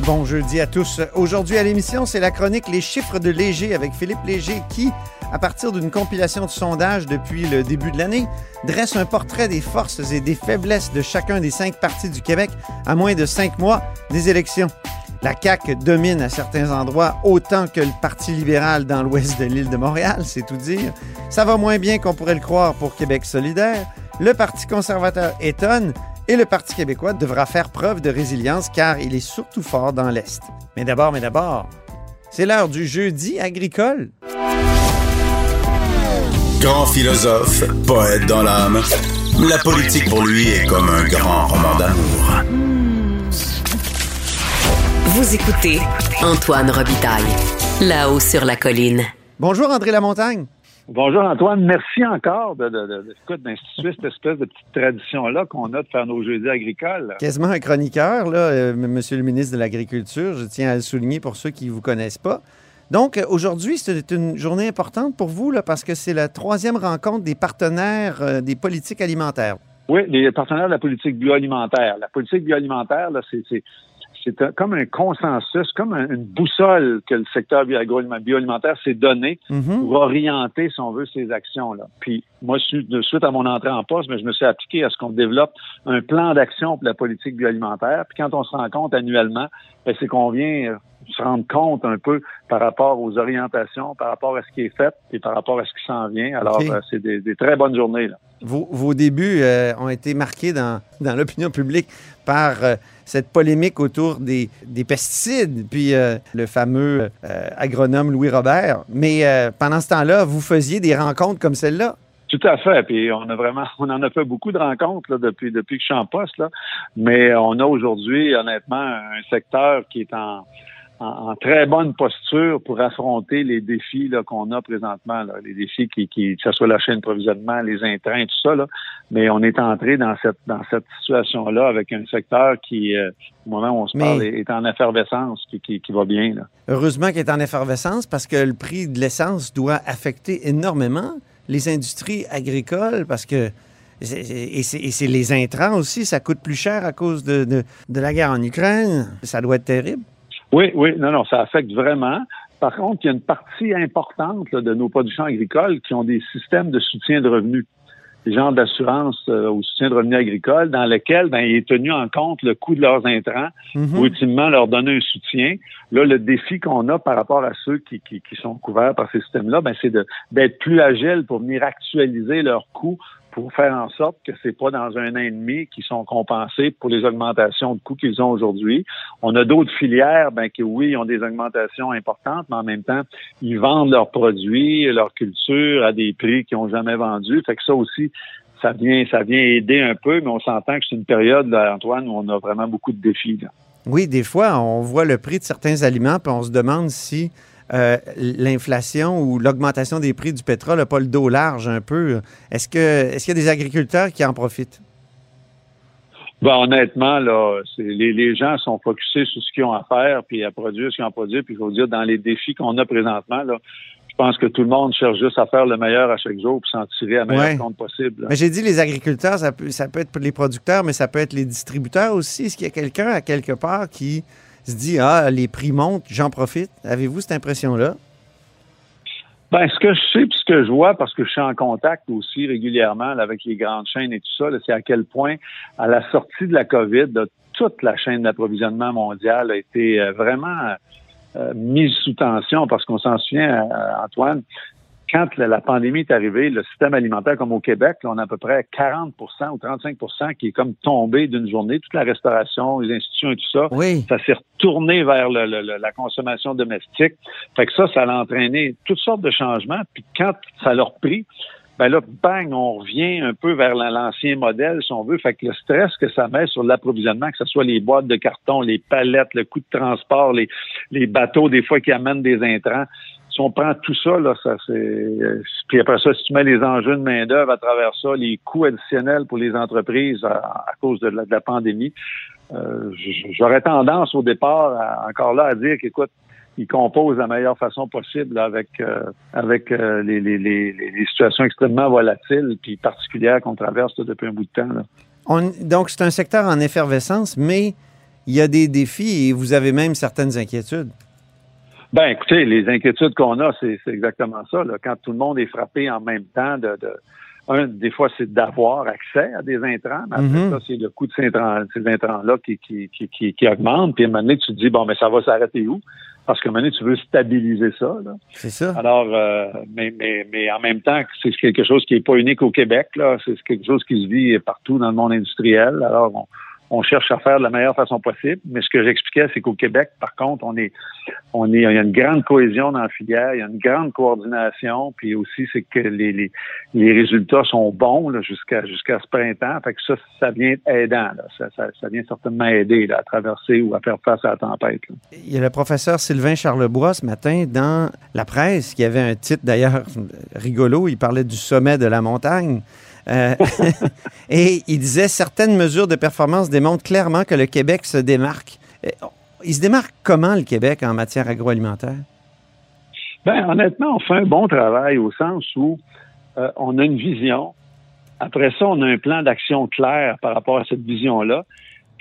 Bon à tous. Aujourd'hui à l'émission, c'est la chronique Les chiffres de Léger avec Philippe Léger qui, à partir d'une compilation de sondages depuis le début de l'année, dresse un portrait des forces et des faiblesses de chacun des cinq partis du Québec à moins de cinq mois des élections. La CAQ domine à certains endroits autant que le Parti libéral dans l'ouest de l'île de Montréal, c'est tout dire. Ça va moins bien qu'on pourrait le croire pour Québec solidaire. Le Parti conservateur étonne et le Parti québécois devra faire preuve de résilience car il est surtout fort dans l'Est. Mais d'abord, mais d'abord, c'est l'heure du jeudi agricole. Grand philosophe, poète dans l'âme, la politique pour lui est comme un grand roman d'amour. Vous écoutez Antoine Robitaille. Là-haut sur la colline. Bonjour André Lamontagne. Bonjour Antoine, merci encore de, de, de, écoute, d'instituer cette espèce de petite tradition-là qu'on a de faire nos jeudis agricoles. Quasiment un chroniqueur, là, euh, Monsieur le ministre de l'Agriculture, je tiens à le souligner pour ceux qui ne vous connaissent pas. Donc, aujourd'hui, c'est une journée importante pour vous, là, parce que c'est la troisième rencontre des partenaires euh, des politiques alimentaires. Oui, les partenaires de la politique bioalimentaire. La politique bioalimentaire, là, c'est, c'est, c'est comme un consensus, comme un- une boussole que le secteur bioalimentaire s'est donné Mhm. pour orienter, si on veut, ces actions-là. Puis moi, de suite à mon entrée en poste, mais je me suis appliqué à ce qu'on développe un plan d'action pour la politique bioalimentaire. Puis quand on se rend compte annuellement, ben, c'est qu'on vient euh, se rendre compte un peu par rapport aux orientations, par rapport à ce qui est fait et par rapport à ce qui s'en vient. Alors, euh, c'est des, des très bonnes journées. Là. Vos, débuts euh, ont été marqués dans, dans l'opinion publique par euh, cette polémique autour des, des pesticides, puis euh, le fameux agronome Louis Robert. Mais pendant ce temps-là, vous faisiez des rencontres comme celle-là? Tout à fait. Puis on a vraiment, on en a fait beaucoup de rencontres depuis depuis que je suis en poste là. Mais on a aujourd'hui, honnêtement, un secteur qui est en, en, en très bonne posture pour affronter les défis qu'on a présentement. Là. Les défis qui, qui, que ce soit la chaîne d'approvisionnement, les intrants, tout ça. Là. Mais on est entré dans cette dans cette situation-là avec un secteur qui, euh, au moment où on se Mais- parle, est est en effervescence, qui, qui, qui va bien. Là. Heureusement qu'il est en effervescence parce que le prix de l'essence doit affecter énormément les industries agricoles parce que et c'est et c'est les intrants aussi, ça coûte plus cher à cause de, de, de la guerre en Ukraine. Ça doit être terrible. Oui, oui, non, non, ça affecte vraiment. Par contre, il y a une partie importante là, de nos productions agricoles qui ont des systèmes de soutien de revenus, des genres d'assurance euh, au soutien de revenus agricoles, dans lesquels ben, il est tenu en compte le coût de leurs intrants Mhm. pour ultimement leur donner un soutien. Là, le défi qu'on a par rapport à ceux qui, qui, qui sont couverts par ces systèmes-là, ben, c'est d'être plus agile pour venir actualiser leurs coûts pour faire en sorte que c'est pas dans un an et demi qu'ils sont compensés pour les augmentations de coûts qu'ils ont aujourd'hui. On a d'autres filières, ben, qui oui, ont des augmentations importantes, mais en même temps, ils vendent leurs produits, leurs cultures à des prix qu'ils n'ont jamais vendus. Fait que ça aussi, ça vient, ça vient aider un peu, mais on s'entend que c'est une période, Antoine, où on a vraiment beaucoup de défis. là. Oui, des fois, on voit le prix de certains aliments, puis on se demande si euh, l'inflation ou l'augmentation des prix du pétrole n'a pas le dos large un peu. Est-ce que est-ce qu'il y a des agriculteurs qui en profitent? Ben, honnêtement, là, les, les gens sont focusés sur ce qu'ils ont à faire, puis à produire ce qu'ils ont à produire. Puis il faut dire, dans les défis qu'on a présentement, là, Je pense que tout le monde cherche juste à faire le meilleur à chaque jour pour s'en tirer à meilleur Ouais. compte possible. Mais j'ai dit les agriculteurs, ça peut, ça peut être les producteurs, mais ça peut être les distributeurs aussi. Est-ce qu'il y a quelqu'un à quelque part qui se dit Ah, les prix montent, j'en profite? Avez-vous cette impression-là? Ben, ce que je sais, puis ce que je vois, parce que je suis en contact aussi régulièrement avec les grandes chaînes et tout ça, c'est à quel point, à la sortie de la COVID, toute la chaîne d'approvisionnement mondiale a été euh, vraiment euh, mise sous tension, parce qu'on s'en souvient, euh, Antoine, quand la, la pandémie est arrivée, le système alimentaire, comme au Québec, là, on a à peu près 40% ou 35% qui est comme tombé d'une journée. Toute la restauration, les institutions et tout ça, Oui. ça s'est retourné vers le- la consommation domestique. Fait que ça, ça a entraîné toutes sortes de changements. Puis quand ça leur pris, ben là, bang, on revient un peu vers la- l'ancien modèle, si on veut. Fait que le stress que ça met sur l'approvisionnement, que ce soit les boîtes de carton, les palettes, le coût de transport, les, les bateaux, des fois, qui amènent des intrants. Si on prend tout ça, ça euh, Puis après ça, si tu mets les enjeux de main-d'œuvre à travers ça, les coûts additionnels pour les entreprises à, cause de la, pandémie, euh, j'aurais tendance au départ, à- encore là, à dire qu'écoute, ils composent de la meilleure façon possible avec euh, les, situations extrêmement volatiles puis particulières qu'on traverse depuis un bout de temps. Donc, c'est un secteur en effervescence, mais il y a des défis et vous avez même certaines inquiétudes. Ben, écoutez, les inquiétudes qu'on a, c'est exactement ça. Là. Quand tout le monde est frappé en même temps de, de un, des fois, c'est d'avoir accès à des intrants, mais après Mhm. ça, c'est le coût de ces intrants- intrants-là qui, qui, qui, qui, qui augmente. Puis à un moment donné, tu te dis, bon, mais ça va s'arrêter où? Parce qu'à un moment donné, tu veux stabiliser ça. Là. C'est ça? Alors, euh, mais, mais, mais en même temps, c'est quelque chose qui n'est pas unique au Québec. là. C'est quelque chose qui se vit partout dans le monde industriel. Alors, on, on cherche à faire de la meilleure façon possible. Mais ce que j'expliquais, c'est qu'au Québec, par contre, on est, il y a une grande cohésion dans la filière, il y a une grande coordination, puis aussi c'est que les, résultats sont bons jusqu'à jusqu'à ce printemps. Fait que ça, ça vient aidant. Ça, ça, vient certainement aider à traverser ou à faire face à la tempête. Il y a le professeur Sylvain Charlebois ce matin dans la presse, qui avait un titre d'ailleurs rigolo. Il parlait du sommet de la montagne. Euh, et il disait certaines mesures de performance démontrent clairement que le Québec se démarque. Euh, Il se démarque comment le Québec en matière agroalimentaire? Ben, honnêtement, on fait un bon travail au sens où euh, on a une vision. Après ça, on a un plan d'action clair par rapport à cette vision-là.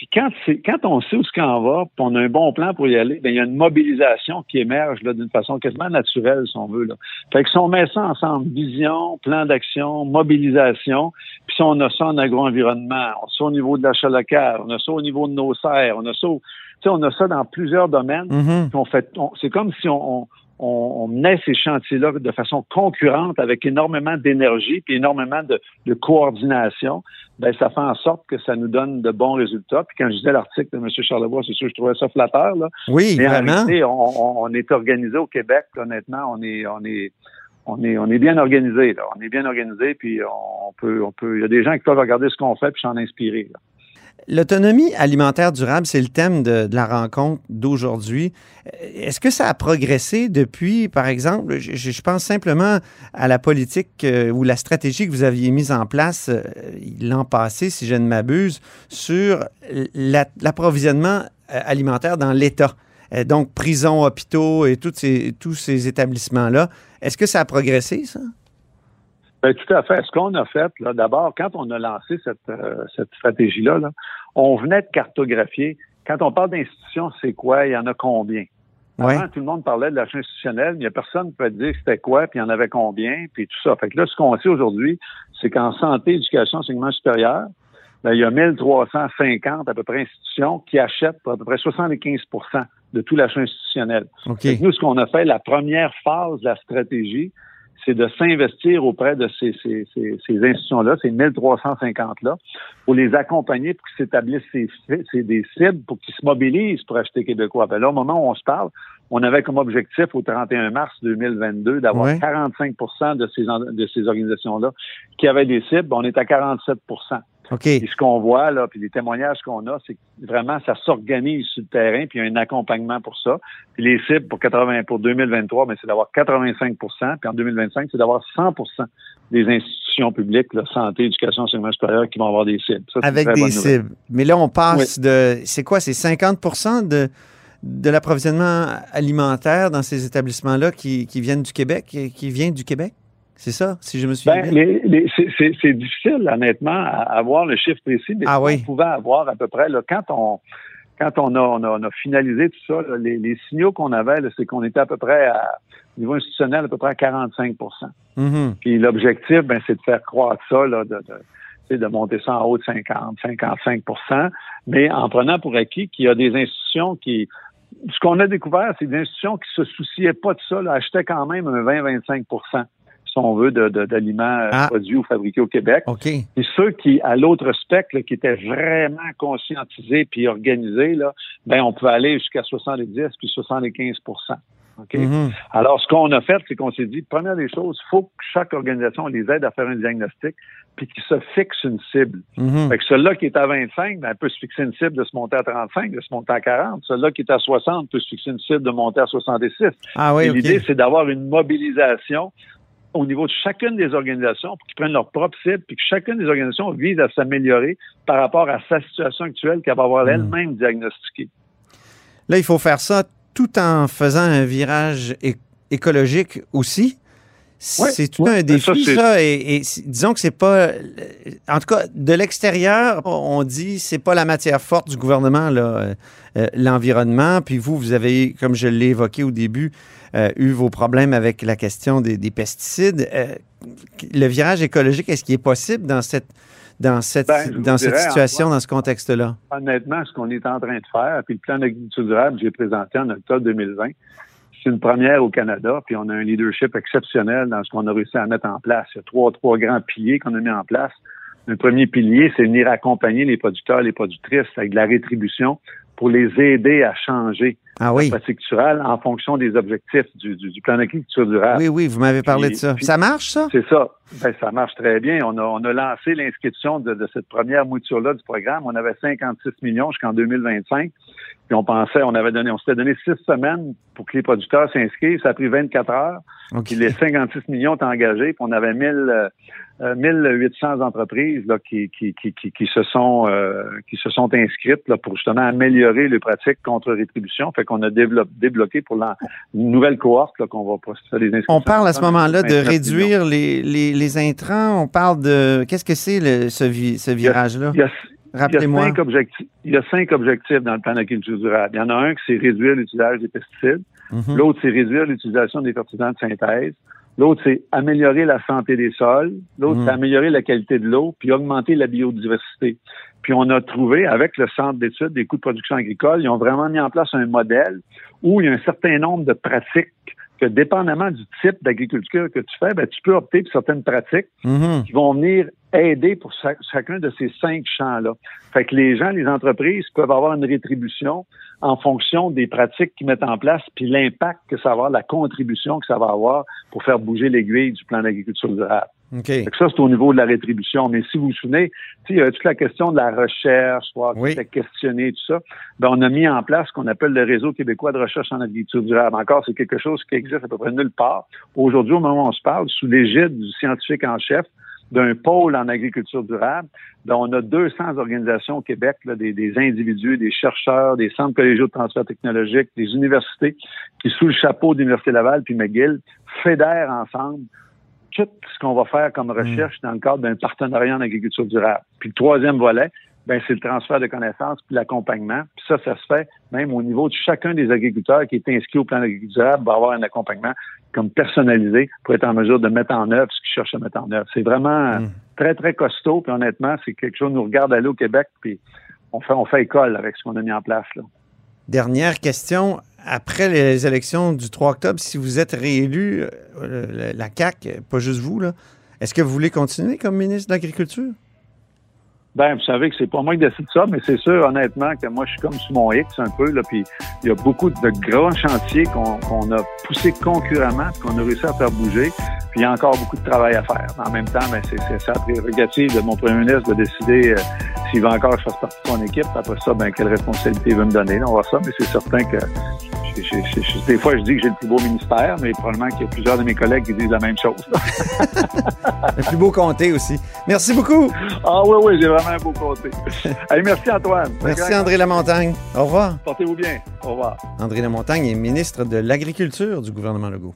Puis quand, quand on sait où ce qu'on va, puis on a un bon plan pour y aller, ben il y a une mobilisation qui émerge là, d'une façon quasiment naturelle, si on veut. Là. Fait que si on met ça ensemble, vision, plan d'action, mobilisation, puis si on a ça en agro-environnement, on a ça au niveau de l'achat local, on a ça au niveau de nos serres, on a ça, au- tu sais, on a ça dans plusieurs domaines. Mhm. Puis on fait, c'est comme si on, on, on, on menait ces chantiers-là de façon concurrente avec énormément d'énergie puis énormément de, de coordination. Ben, ça fait en sorte que ça nous donne de bons résultats. Puis quand je disais l'article de M. Charlebois, c'est sûr que je trouvais ça flatteur. Là. Oui, Mais en vraiment. réalité, on, on- on est organisé au Québec, honnêtement, on est, on est, on est, on est bien organisé. Là. On est bien organisé, puis on peut, on peut. Il y a des gens qui peuvent regarder ce qu'on fait puis s'en inspirer. là. L'autonomie alimentaire durable, c'est le thème de, la rencontre d'aujourd'hui. Est-ce que ça a progressé depuis, par exemple, je, pense simplement à la politique euh, ou la stratégie que vous aviez mise en place euh, l'an passé, si je ne m'abuse, sur la- l'approvisionnement euh, alimentaire dans l'État. Donc, prisons, hôpitaux et tous ces établissements-là. Est-ce que ça a progressé, ça? Ben, tout à fait. Ce qu'on a fait, là, d'abord, quand on a lancé cette, euh, cette stratégie-là, là, on venait de cartographier. Quand on parle d'institutions, c'est quoi? Il y en a combien? Ouais. Avant, tout le monde parlait de l'achat institutionnel, mais il n'y a personne qui peut dire c'était quoi, puis il y en avait combien, puis tout ça. Fait que là, ce qu'on sait aujourd'hui, c'est qu'en santé, éducation, enseignement supérieur, ben, il y a 1350 à peu près institutions qui achètent à peu près 75% de tout l'achat institutionnel. OK. Fait que nous, ce qu'on a fait, la première phase de la stratégie, c'est de s'investir auprès de ces, ces, ces, ces institutions-là, ces 1350-là, pour les accompagner pour qu'ils s'établissent ces, ces- des cibles, pour qu'ils se mobilisent pour acheter québécois. Ben là, au moment où on se parle, on avait comme objectif au 31 mars 2022 d'avoir Ouais. 45% de ces, de ces organisations-là qui avaient des cibles. On est à 47 OK. et ce qu'on voit, là, puis les témoignages qu'on a, c'est que vraiment, ça s'organise sur le terrain, puis il y a un accompagnement pour ça. Puis les cibles pour 80, pour 2023, mais c'est d'avoir 85% puis en 2025, c'est d'avoir 100 des institutions publiques, là, santé, éducation, enseignement supérieur, qui vont avoir des cibles. Ça, Avec des cibles. Mais là, on passe de. C'est quoi? C'est 50 de, de l'approvisionnement alimentaire dans ces établissements-là qui, qui viennent du Québec, qui vient du Québec? C'est ça, si je me suis ben, bien. c'est difficile, honnêtement, à avoir le chiffre précis, mais ah, oui. on pouvait avoir à peu près, là, quand on quand on a, on a, finalisé tout ça, les, signaux qu'on avait, c'est qu'on était à peu près à au niveau institutionnel à peu près à 45 mm-hmm. Puis l'objectif, ben, c'est de faire croître ça, là, de, de, de monter ça en haut de 50, 55% mais en prenant pour acquis qu'il y a des institutions qui ce qu'on a découvert, c'est des institutions qui se souciaient pas de ça, là, achetaient quand même un 20-25 si on veut, d'aliments de, ah. produits ou fabriqués au Québec. Okay. Et ceux qui, à l'autre spectre, qui étaient vraiment conscientisés puis organisés, là, ben, on pouvait aller jusqu'à 70 puis 75 OK? Mm-hmm. Alors, ce qu'on a fait, c'est qu'on s'est dit, première des choses, il faut que chaque organisation les aide à faire un diagnostic puis qu'ils se fixe une cible. Mm-hmm. Fait que celui-là qui est à 25, ben, peut se fixer une cible de se monter à 35, de se monter à 40. Celui-là qui est à 60 peut se fixer une cible de monter à 66. Ah oui, L'idée, c'est d'avoir une mobilisation au niveau de chacune des organisations pour qu'ils prennent leur propre cible, puis que chacune des organisations vise à s'améliorer par rapport à sa situation actuelle qu'elle va avoir hmm. elle-même diagnostiquée. Là, il faut faire ça tout en faisant un virage écologique aussi. C'est tout un défi, ça. et, disons que c'est pas. En tout cas, de l'extérieur, on dit c'est pas la matière forte du gouvernement, là, euh, l'environnement. Puis vous, vous avez, comme je l'ai évoqué au début, euh, eu vos problèmes avec la question des, pesticides. Euh, le virage écologique, est-ce qu'il est possible dans cette, dans cette, ben, dans cette situation, dans ce contexte-là? Honnêtement, ce qu'on est en train de faire, puis le plan d'agriculture durable que j'ai présenté en octobre 2020, c'est une première au Canada, puis on a un leadership exceptionnel dans ce qu'on a réussi à mettre en place. Il y a trois, trois grands piliers qu'on a mis en place. Le premier pilier, c'est venir accompagner les producteurs les productrices avec de la rétribution pour les aider à changer ah oui. la pratique en fonction des objectifs du, du, du plan d'agriculture durable. Oui, oui, vous m'avez parlé de ça. ça marche, ça? C'est ça. Ben, ça marche très bien. On a, on a lancé l'inscription de, de, cette première mouture-là du programme. On avait 56 millions jusqu'en 2025. Puis on pensait, on avait donné, on s'était donné six semaines pour que les producteurs s'inscrivent. Ça a pris 24 heures. Puis les 56 millions étaient engagés. Puis on avait 1000, 1800 euh, entreprises là, qui, qui, qui, qui, se sont euh, qui se sont inscrites là, pour justement améliorer les pratiques contre rétribution. Fait qu'on a débloqué pour la nouvelle cohorte qu'on va procéder les inscriptions. On parle à ce moment-là de réduire les, les, les, intrants. On parle de qu'est-ce que c'est ce, ce virage-là? Rappelez-moi. Il y a cinq objectifs dans le plan d'agriculture durable. Il y en a un qui c'est réduire l'utilisation des pesticides. Mhm. L'autre, c'est réduire l'utilisation des fertilisants de synthèse. L'autre, c'est améliorer la santé des sols. L'autre, Mhm. c'est améliorer la qualité de l'eau, puis augmenter la biodiversité. Puis on a trouvé, avec le Centre d'études des coûts de production agricole, ils ont vraiment mis en place un modèle où il y a un certain nombre de pratiques que dépendamment du type d'agriculture que tu fais, ben, tu peux opter pour certaines pratiques Mhm. qui vont venir aider pour chacun de ces cinq champs-là. Fait que les gens, les entreprises peuvent avoir une rétribution en fonction des pratiques qu'ils mettent en place, puis l'impact que ça va avoir, la contribution que ça va avoir pour faire bouger l'aiguille du plan d'agriculture durable. Okay. ça, c'est au niveau de la rétribution. Mais si vous vous souvenez, il y a toute la question de la recherche, voir oui. questionner, tout ça? Ben, on a mis en place ce qu'on appelle le réseau québécois de recherche en agriculture durable. Encore, c'est quelque chose qui existe à peu près nulle part. Aujourd'hui, au moment où on se parle, sous l'égide du scientifique en chef, d'un pôle en agriculture durable. Ben, on a 200 organisations au Québec, là, des, des, individus, des chercheurs, des centres collégiaux de transfert technologique, des universités qui, sous le chapeau d'Université Laval puis McGill, fédèrent ensemble tout ce qu'on va faire comme recherche dans le cadre d'un partenariat en agriculture durable. Puis le troisième volet, ben c'est le transfert de connaissances puis l'accompagnement. Puis ça, ça se fait même au niveau de chacun des agriculteurs qui est inscrit au plan d'agriculture durable, va avoir un accompagnement comme personnalisé pour être en mesure de mettre en œuvre ce qu'ils cherchent à mettre en œuvre. C'est vraiment Mm. très, très costaud. Puis honnêtement, c'est quelque chose, nous regarde aller au Québec, puis on fait, on fait école avec ce qu'on a mis en place. Là. Dernière question. Après les élections du 3 octobre, si vous êtes réélu, euh, la CAQ, pas juste vous, là, est-ce que vous voulez continuer comme ministre de l'Agriculture? Ben, vous savez que c'est pas moi qui décide ça, mais c'est sûr, honnêtement, que moi, je suis comme sous mon X un peu, là, puis il y a beaucoup de grands chantiers qu'on a poussés concurremment, qu'on a réussi à faire bouger, puis il y a encore beaucoup de travail à faire. En même temps, ben, c'est ça la prérogative de mon premier ministre de décider euh, s'il veut encore que je fasse partie de son équipe, après ça, ben, quelle responsabilité il veut me donner? on va ça, mais c'est certain que des fois, je dis que j'ai le plus beau ministère, mais probablement qu'il y a plusieurs de mes collègues qui disent la même chose. le plus beau comté aussi. Merci beaucoup. Ah oui, oui, j'ai vraiment un beau comté. merci Antoine. Merci André Lamontagne. Au revoir. Portez-vous bien. Au revoir. André Lamontagne est ministre de l'Agriculture du gouvernement Legault.